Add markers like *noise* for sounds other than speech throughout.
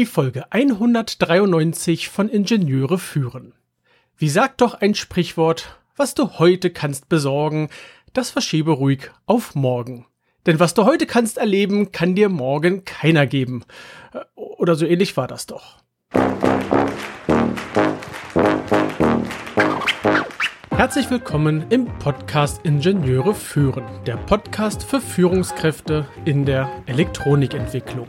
die Folge 193 von Ingenieure führen. Wie sagt doch ein Sprichwort, was du heute kannst besorgen, das verschiebe ruhig auf morgen. Denn was du heute kannst erleben, kann dir morgen keiner geben. Oder so ähnlich war das doch. Herzlich willkommen im Podcast Ingenieure führen, der Podcast für Führungskräfte in der Elektronikentwicklung.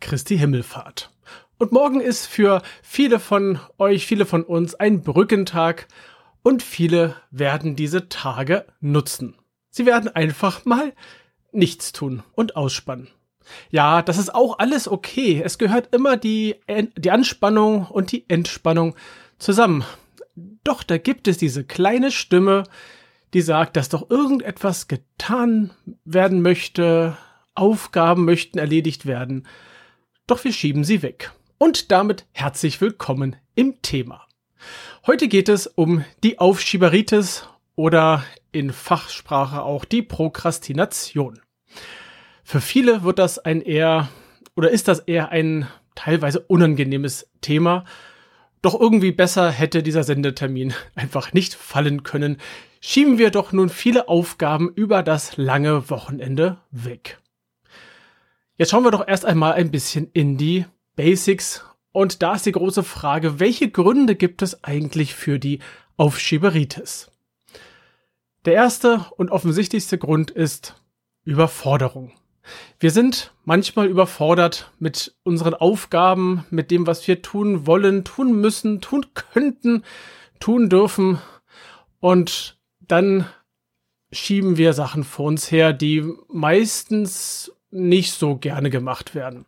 Christi Himmelfahrt. Und morgen ist für viele von euch, viele von uns ein Brückentag und viele werden diese Tage nutzen. Sie werden einfach mal nichts tun und ausspannen. Ja, das ist auch alles okay. Es gehört immer die, die Anspannung und die Entspannung zusammen. Doch da gibt es diese kleine Stimme, die sagt, dass doch irgendetwas getan werden möchte, Aufgaben möchten erledigt werden. Doch wir schieben sie weg. Und damit herzlich willkommen im Thema. Heute geht es um die Aufschieberitis oder in Fachsprache auch die Prokrastination. Für viele wird das ein eher oder ist das eher ein teilweise unangenehmes Thema. Doch irgendwie besser hätte dieser Sendetermin einfach nicht fallen können. Schieben wir doch nun viele Aufgaben über das lange Wochenende weg. Jetzt schauen wir doch erst einmal ein bisschen in die Basics. Und da ist die große Frage, welche Gründe gibt es eigentlich für die Aufschieberitis? Der erste und offensichtlichste Grund ist Überforderung. Wir sind manchmal überfordert mit unseren Aufgaben, mit dem, was wir tun wollen, tun müssen, tun könnten, tun dürfen. Und dann schieben wir Sachen vor uns her, die meistens nicht so gerne gemacht werden.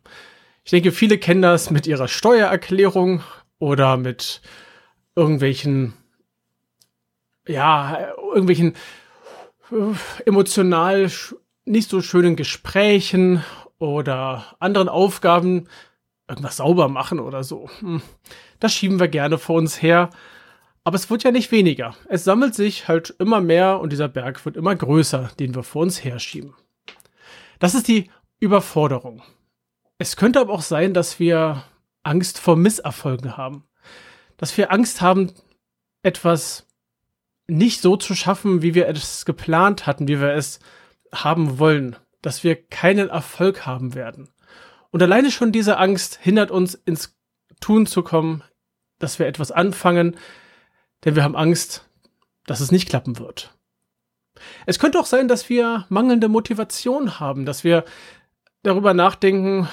Ich denke, viele kennen das mit ihrer Steuererklärung oder mit irgendwelchen, ja, irgendwelchen äh, emotional nicht so schönen Gesprächen oder anderen Aufgaben, irgendwas sauber machen oder so. Hm. Das schieben wir gerne vor uns her. Aber es wird ja nicht weniger. Es sammelt sich halt immer mehr und dieser Berg wird immer größer, den wir vor uns herschieben. Das ist die Überforderung. Es könnte aber auch sein, dass wir Angst vor Misserfolgen haben. Dass wir Angst haben, etwas nicht so zu schaffen, wie wir es geplant hatten, wie wir es haben wollen, dass wir keinen Erfolg haben werden. Und alleine schon diese Angst hindert uns ins Tun zu kommen, dass wir etwas anfangen, denn wir haben Angst, dass es nicht klappen wird. Es könnte auch sein, dass wir mangelnde Motivation haben, dass wir darüber nachdenken,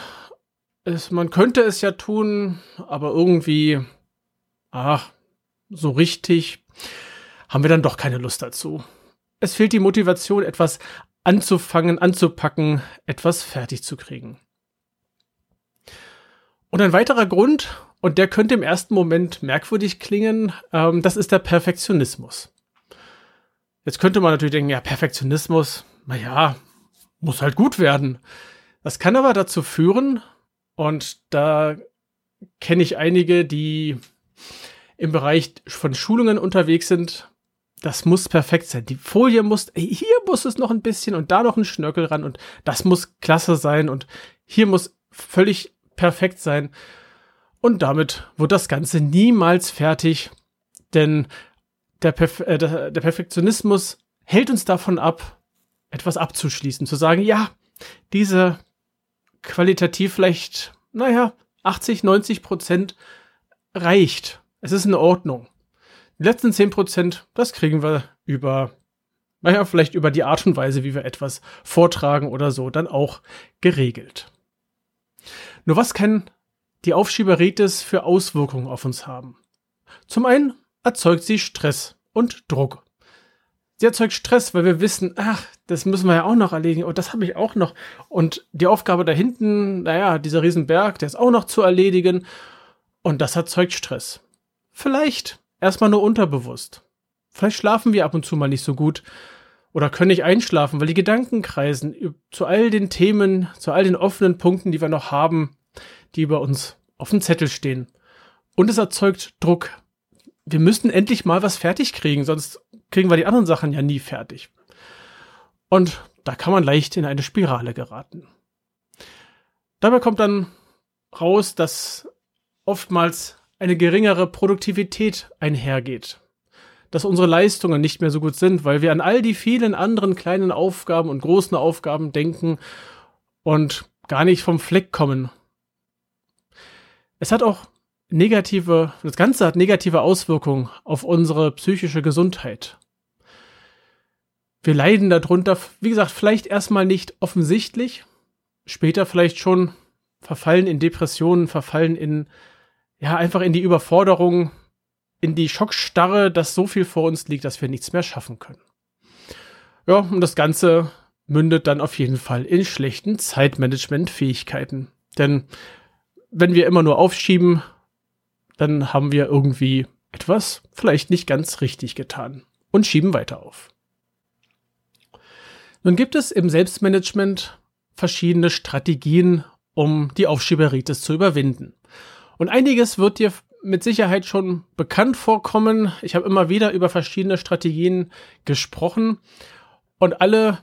es, man könnte es ja tun, aber irgendwie, ach, so richtig haben wir dann doch keine Lust dazu. Es fehlt die Motivation, etwas anzufangen, anzupacken, etwas fertig zu kriegen. Und ein weiterer Grund, und der könnte im ersten Moment merkwürdig klingen, ähm, das ist der Perfektionismus. Jetzt könnte man natürlich denken, ja, Perfektionismus, naja, muss halt gut werden. Das kann aber dazu führen, und da kenne ich einige, die im Bereich von Schulungen unterwegs sind, das muss perfekt sein. Die Folie muss, hier muss es noch ein bisschen und da noch ein Schnörkel ran und das muss klasse sein und hier muss völlig perfekt sein. Und damit wird das Ganze niemals fertig, denn der, Perf äh, der, der Perfektionismus hält uns davon ab, etwas abzuschließen, zu sagen, ja, diese qualitativ vielleicht, naja, 80, 90 Prozent reicht. Es ist in Ordnung. Die letzten 10%, das kriegen wir über, naja, vielleicht über die Art und Weise, wie wir etwas vortragen oder so, dann auch geregelt. Nur was kann die Aufschieberitis für Auswirkungen auf uns haben? Zum einen erzeugt sie Stress und Druck. Sie erzeugt Stress, weil wir wissen, ach, das müssen wir ja auch noch erledigen und das habe ich auch noch. Und die Aufgabe da hinten, naja, dieser Riesenberg, der ist auch noch zu erledigen. Und das erzeugt Stress. Vielleicht erstmal nur unterbewusst. Vielleicht schlafen wir ab und zu mal nicht so gut oder können nicht einschlafen, weil die Gedanken kreisen zu all den Themen, zu all den offenen Punkten, die wir noch haben, die bei uns auf dem Zettel stehen. Und es erzeugt Druck. Wir müssten endlich mal was fertig kriegen, sonst kriegen wir die anderen Sachen ja nie fertig. Und da kann man leicht in eine Spirale geraten. Dabei kommt dann raus, dass oftmals eine geringere Produktivität einhergeht. Dass unsere Leistungen nicht mehr so gut sind, weil wir an all die vielen anderen kleinen Aufgaben und großen Aufgaben denken und gar nicht vom Fleck kommen. Es hat auch negative, das Ganze hat negative Auswirkungen auf unsere psychische Gesundheit. Wir leiden darunter, wie gesagt, vielleicht erstmal nicht offensichtlich, später vielleicht schon verfallen in Depressionen, verfallen in, ja, einfach in die Überforderung, in die Schockstarre, dass so viel vor uns liegt, dass wir nichts mehr schaffen können. Ja, und das Ganze mündet dann auf jeden Fall in schlechten Zeitmanagement-Fähigkeiten. Denn wenn wir immer nur aufschieben, dann haben wir irgendwie etwas vielleicht nicht ganz richtig getan und schieben weiter auf. Nun gibt es im Selbstmanagement verschiedene Strategien, um die Aufschieberitis zu überwinden. Und einiges wird dir mit Sicherheit schon bekannt vorkommen. Ich habe immer wieder über verschiedene Strategien gesprochen und alle,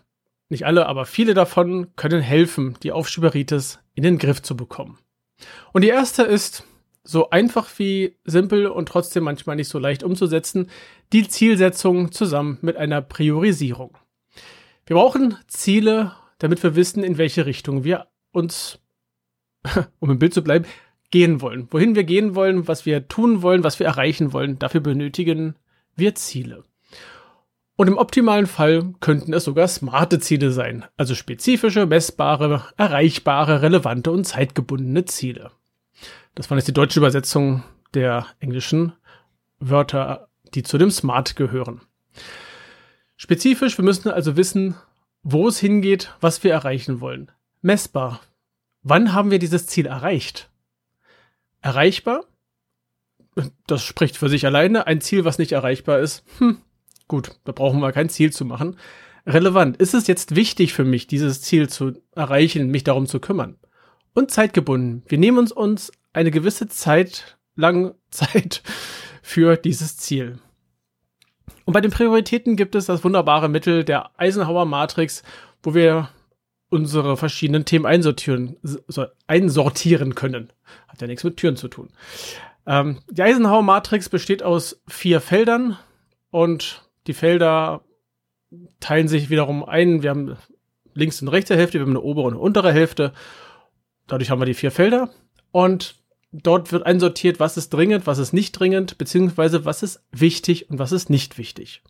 nicht alle, aber viele davon können helfen, die Aufschieberitis in den Griff zu bekommen. Und die erste ist so einfach wie simpel und trotzdem manchmal nicht so leicht umzusetzen, die Zielsetzung zusammen mit einer Priorisierung. Wir brauchen Ziele, damit wir wissen, in welche Richtung wir uns, *laughs* um im Bild zu bleiben, gehen wollen. Wohin wir gehen wollen, was wir tun wollen, was wir erreichen wollen. Dafür benötigen wir Ziele. Und im optimalen Fall könnten es sogar smarte Ziele sein, also spezifische, messbare, erreichbare, relevante und zeitgebundene Ziele. Das war jetzt die deutsche Übersetzung der englischen Wörter, die zu dem Smart gehören. Spezifisch, wir müssen also wissen, wo es hingeht, was wir erreichen wollen. Messbar. Wann haben wir dieses Ziel erreicht? Erreichbar? Das spricht für sich alleine. Ein Ziel, was nicht erreichbar ist, hm, gut, da brauchen wir kein Ziel zu machen. Relevant. Ist es jetzt wichtig für mich, dieses Ziel zu erreichen, mich darum zu kümmern? Und zeitgebunden. Wir nehmen uns, uns eine gewisse Zeit lang *laughs* Zeit für dieses Ziel. Und bei den Prioritäten gibt es das wunderbare Mittel der Eisenhower Matrix, wo wir unsere verschiedenen Themen einsortieren, so, einsortieren können. Hat ja nichts mit Türen zu tun. Ähm, die Eisenhower Matrix besteht aus vier Feldern und die Felder teilen sich wiederum ein. Wir haben links und rechte Hälfte, wir haben eine obere und eine untere Hälfte. Dadurch haben wir die vier Felder. Und dort wird einsortiert, was ist dringend, was ist nicht dringend, beziehungsweise was ist wichtig und was ist nicht wichtig.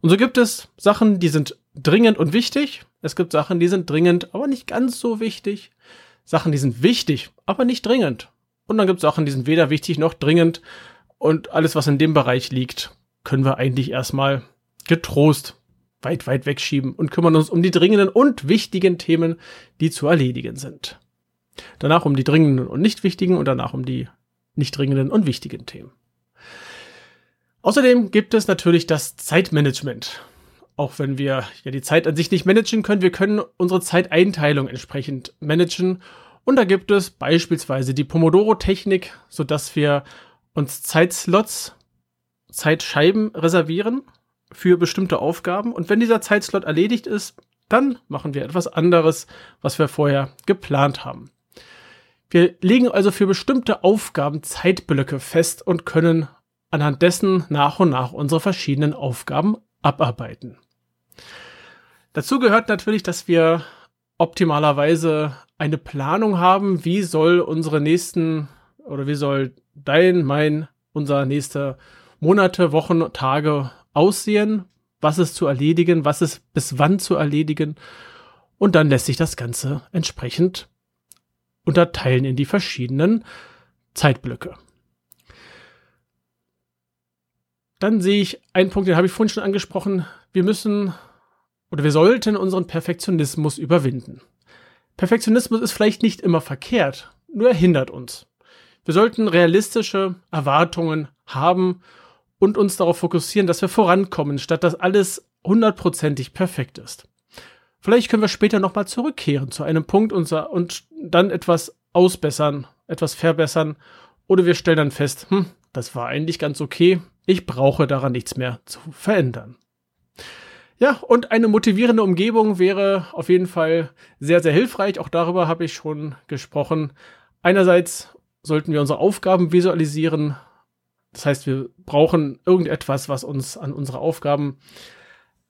Und so gibt es Sachen, die sind dringend und wichtig. Es gibt Sachen, die sind dringend, aber nicht ganz so wichtig. Sachen, die sind wichtig, aber nicht dringend. Und dann gibt es Sachen, die sind weder wichtig noch dringend. Und alles, was in dem Bereich liegt, können wir eigentlich erstmal getrost weit, weit wegschieben und kümmern uns um die dringenden und wichtigen Themen, die zu erledigen sind. Danach um die dringenden und nicht wichtigen und danach um die nicht dringenden und wichtigen Themen. Außerdem gibt es natürlich das Zeitmanagement. Auch wenn wir ja die Zeit an sich nicht managen können, wir können unsere Zeiteinteilung entsprechend managen. Und da gibt es beispielsweise die Pomodoro-Technik, sodass wir uns Zeitslots, Zeitscheiben reservieren für bestimmte Aufgaben. Und wenn dieser Zeitslot erledigt ist, dann machen wir etwas anderes, was wir vorher geplant haben. Wir legen also für bestimmte Aufgaben Zeitblöcke fest und können anhand dessen nach und nach unsere verschiedenen Aufgaben abarbeiten. Dazu gehört natürlich, dass wir optimalerweise eine Planung haben, wie soll unsere nächsten oder wie soll dein, mein, unser nächste Monate, Wochen, Tage aussehen, was ist zu erledigen, was ist bis wann zu erledigen und dann lässt sich das Ganze entsprechend unterteilen in die verschiedenen Zeitblöcke. Dann sehe ich einen Punkt, den habe ich vorhin schon angesprochen. Wir müssen oder wir sollten unseren Perfektionismus überwinden. Perfektionismus ist vielleicht nicht immer verkehrt, nur er hindert uns. Wir sollten realistische Erwartungen haben und uns darauf fokussieren, dass wir vorankommen, statt dass alles hundertprozentig perfekt ist. Vielleicht können wir später nochmal zurückkehren zu einem Punkt unser, und dann etwas ausbessern, etwas verbessern. Oder wir stellen dann fest, hm, das war eigentlich ganz okay. Ich brauche daran nichts mehr zu verändern. Ja, und eine motivierende Umgebung wäre auf jeden Fall sehr, sehr hilfreich. Auch darüber habe ich schon gesprochen. Einerseits sollten wir unsere Aufgaben visualisieren. Das heißt, wir brauchen irgendetwas, was uns an unsere Aufgaben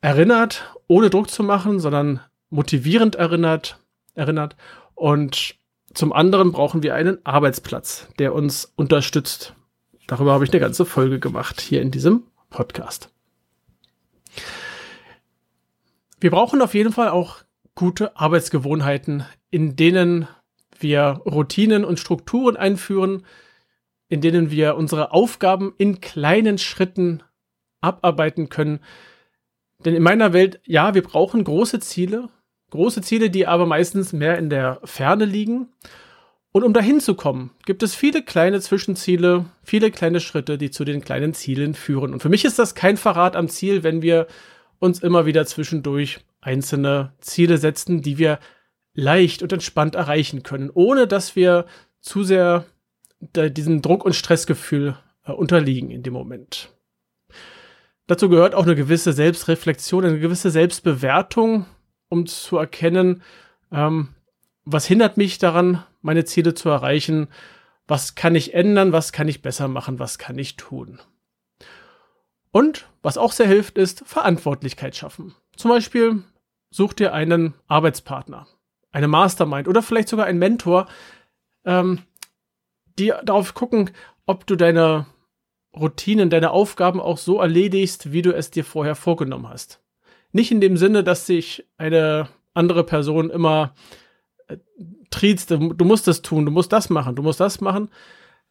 erinnert, ohne Druck zu machen, sondern motivierend erinnert, erinnert. Und zum anderen brauchen wir einen Arbeitsplatz, der uns unterstützt. Darüber habe ich eine ganze Folge gemacht hier in diesem Podcast. Wir brauchen auf jeden Fall auch gute Arbeitsgewohnheiten, in denen wir Routinen und Strukturen einführen, in denen wir unsere Aufgaben in kleinen Schritten abarbeiten können. Denn in meiner Welt, ja, wir brauchen große Ziele, große Ziele, die aber meistens mehr in der Ferne liegen. Und um dahin zu kommen, gibt es viele kleine Zwischenziele, viele kleine Schritte, die zu den kleinen Zielen führen. Und für mich ist das kein Verrat am Ziel, wenn wir uns immer wieder zwischendurch einzelne Ziele setzen, die wir leicht und entspannt erreichen können, ohne dass wir zu sehr diesem Druck- und Stressgefühl äh, unterliegen in dem Moment. Dazu gehört auch eine gewisse Selbstreflexion, eine gewisse Selbstbewertung, um zu erkennen, ähm, was hindert mich daran, meine Ziele zu erreichen, was kann ich ändern, was kann ich besser machen, was kann ich tun. Und was auch sehr hilft, ist Verantwortlichkeit schaffen. Zum Beispiel such dir einen Arbeitspartner, eine Mastermind oder vielleicht sogar einen Mentor, ähm, die darauf gucken, ob du deine Routinen, deine Aufgaben auch so erledigst, wie du es dir vorher vorgenommen hast. Nicht in dem Sinne, dass sich eine andere Person immer äh, triezt, du musst das tun, du musst das machen, du musst das machen.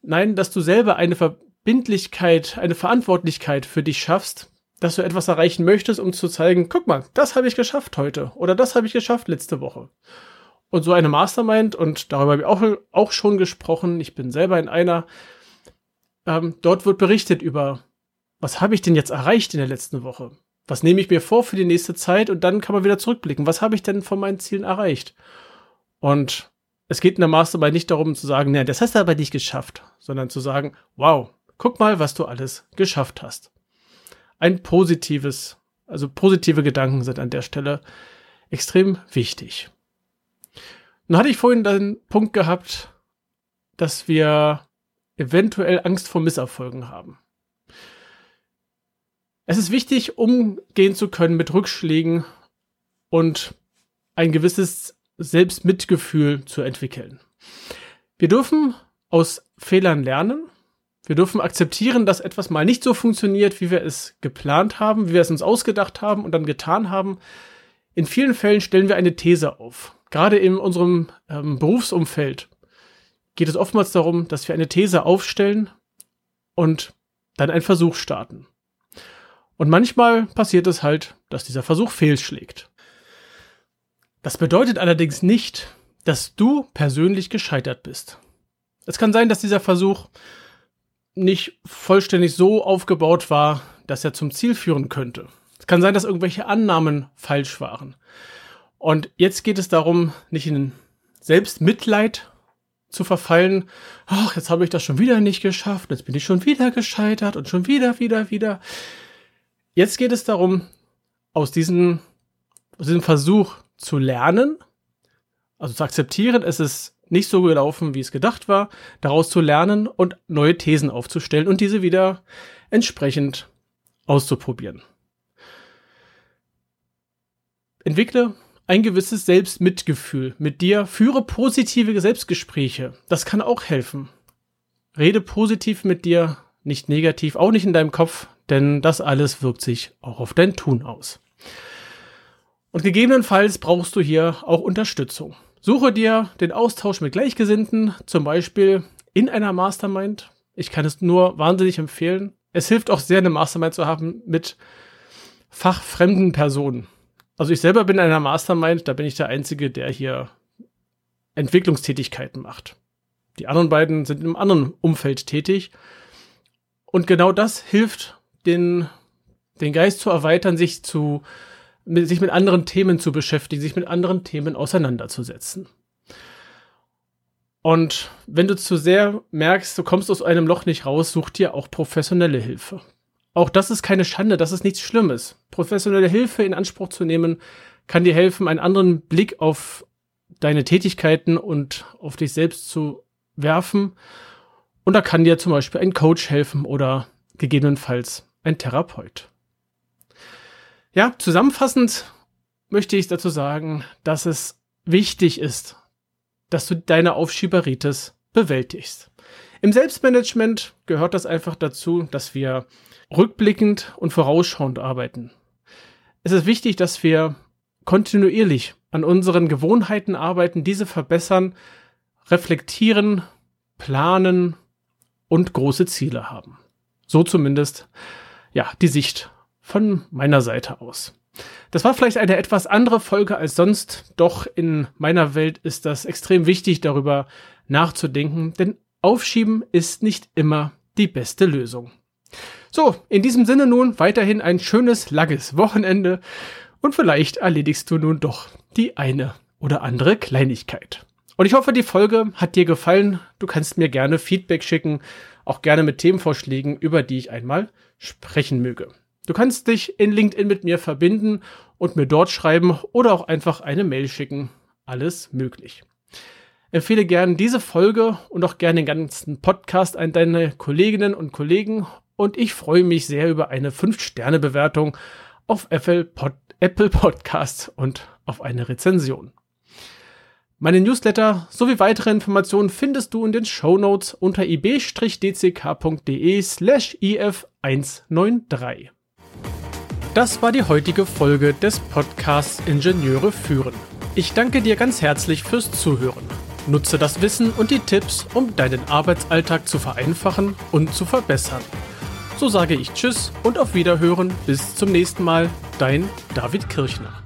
Nein, dass du selber eine Verbindlichkeit, eine Verantwortlichkeit für dich schaffst, dass du etwas erreichen möchtest, um zu zeigen, guck mal, das habe ich geschafft heute oder das habe ich geschafft letzte Woche. Und so eine Mastermind, und darüber habe ich auch, auch schon gesprochen, ich bin selber in einer, ähm, dort wird berichtet über, was habe ich denn jetzt erreicht in der letzten Woche? Was nehme ich mir vor für die nächste Zeit? Und dann kann man wieder zurückblicken. Was habe ich denn von meinen Zielen erreicht? Und es geht in der Mastermind nicht darum zu sagen, nee, das hast du aber nicht geschafft, sondern zu sagen, wow, guck mal, was du alles geschafft hast. Ein positives, also positive Gedanken sind an der Stelle extrem wichtig. Nun hatte ich vorhin den Punkt gehabt, dass wir eventuell Angst vor Misserfolgen haben. Es ist wichtig, umgehen zu können mit Rückschlägen und ein gewisses Selbstmitgefühl zu entwickeln. Wir dürfen aus Fehlern lernen. Wir dürfen akzeptieren, dass etwas mal nicht so funktioniert, wie wir es geplant haben, wie wir es uns ausgedacht haben und dann getan haben. In vielen Fällen stellen wir eine These auf gerade in unserem ähm, Berufsumfeld geht es oftmals darum, dass wir eine These aufstellen und dann einen Versuch starten. Und manchmal passiert es halt, dass dieser Versuch fehlschlägt. Das bedeutet allerdings nicht, dass du persönlich gescheitert bist. Es kann sein, dass dieser Versuch nicht vollständig so aufgebaut war, dass er zum Ziel führen könnte. Es kann sein, dass irgendwelche Annahmen falsch waren. Und jetzt geht es darum, nicht in Selbstmitleid zu verfallen. Ach, jetzt habe ich das schon wieder nicht geschafft, jetzt bin ich schon wieder gescheitert und schon wieder, wieder, wieder. Jetzt geht es darum, aus diesem, aus diesem Versuch zu lernen, also zu akzeptieren, es ist nicht so gelaufen, wie es gedacht war, daraus zu lernen und neue Thesen aufzustellen und diese wieder entsprechend auszuprobieren. Entwickle ein gewisses Selbstmitgefühl mit dir, führe positive Selbstgespräche. Das kann auch helfen. Rede positiv mit dir, nicht negativ, auch nicht in deinem Kopf, denn das alles wirkt sich auch auf dein Tun aus. Und gegebenenfalls brauchst du hier auch Unterstützung. Suche dir den Austausch mit Gleichgesinnten, zum Beispiel in einer Mastermind. Ich kann es nur wahnsinnig empfehlen. es hilft auch sehr, eine Mastermind zu haben mit fachfremden Personen. Also ich selber bin in einer Mastermind, da bin ich der Einzige, der hier Entwicklungstätigkeiten macht. Die anderen beiden sind in einem anderen Umfeld tätig. Und genau das hilft, den, den Geist zu erweitern, sich zu, sich mit anderen Themen zu beschäftigen, sich mit anderen Themen auseinanderzusetzen. Und wenn du zu sehr merkst, du kommst aus einem Loch nicht raus, such dir auch professionelle Hilfe. Auch das ist keine Schande, das ist nichts Schlimmes. Professionelle Hilfe in Anspruch zu nehmen, kann dir helfen, einen anderen Blick auf deine Tätigkeiten und auf dich selbst zu werfen. Und da kann dir zum Beispiel ein Coach helfen oder gegebenenfalls ein Therapeut. Ja, zusammenfassend möchte ich dazu sagen, dass es wichtig ist, dass du deine Aufschieberitis bewältigst. Im Selbstmanagement gehört das einfach dazu, dass wir rückblickend und vorausschauend arbeiten. Es ist wichtig, dass wir kontinuierlich an unseren Gewohnheiten arbeiten, diese verbessern, reflektieren, planen und große Ziele haben. So zumindest, ja, die Sicht von meiner Seite aus. Das war vielleicht eine etwas andere Folge als sonst, doch in meiner Welt ist das extrem wichtig, darüber nachzudenken, denn Aufschieben ist nicht immer die beste Lösung. So, in diesem Sinne nun weiterhin ein schönes, langes Wochenende und vielleicht erledigst du nun doch die eine oder andere Kleinigkeit. Und ich hoffe, die Folge hat dir gefallen. Du kannst mir gerne Feedback schicken, auch gerne mit Themenvorschlägen, über die ich einmal sprechen möge. Du kannst dich in LinkedIn mit mir verbinden und mir dort schreiben oder auch einfach eine Mail schicken. Alles möglich. Empfehle gerne diese Folge und auch gerne den ganzen Podcast an deine Kolleginnen und Kollegen und ich freue mich sehr über eine 5-Sterne-Bewertung auf Apple, Pod Apple Podcasts und auf eine Rezension. Meine Newsletter sowie weitere Informationen findest du in den Show Notes unter ib-dck.de slash if193. Das war die heutige Folge des Podcasts Ingenieure führen. Ich danke dir ganz herzlich fürs Zuhören. Nutze das Wissen und die Tipps, um deinen Arbeitsalltag zu vereinfachen und zu verbessern. So sage ich Tschüss und auf Wiederhören. Bis zum nächsten Mal. Dein David Kirchner.